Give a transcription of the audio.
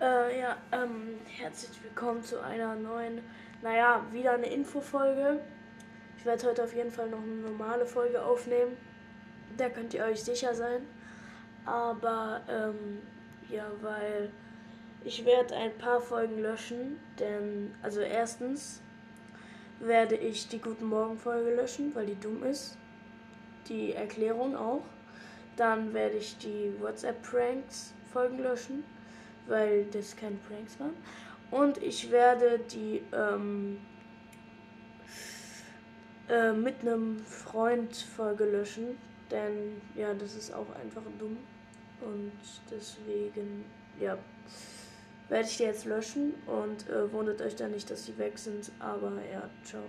Äh, ja, ähm, herzlich willkommen zu einer neuen, naja, wieder eine Infofolge. Ich werde heute auf jeden Fall noch eine normale Folge aufnehmen. Da könnt ihr euch sicher sein. Aber, ähm, ja, weil ich werde ein paar Folgen löschen, denn, also erstens werde ich die Guten Morgen Folge löschen, weil die dumm ist. Die Erklärung auch. Dann werde ich die WhatsApp Pranks Folgen löschen weil das keine Pranks waren. Und ich werde die ähm, äh, mit einem Freund Folge löschen, denn ja, das ist auch einfach dumm. Und deswegen, ja, werde ich die jetzt löschen und äh, wundert euch dann nicht, dass sie weg sind. Aber ja, ciao.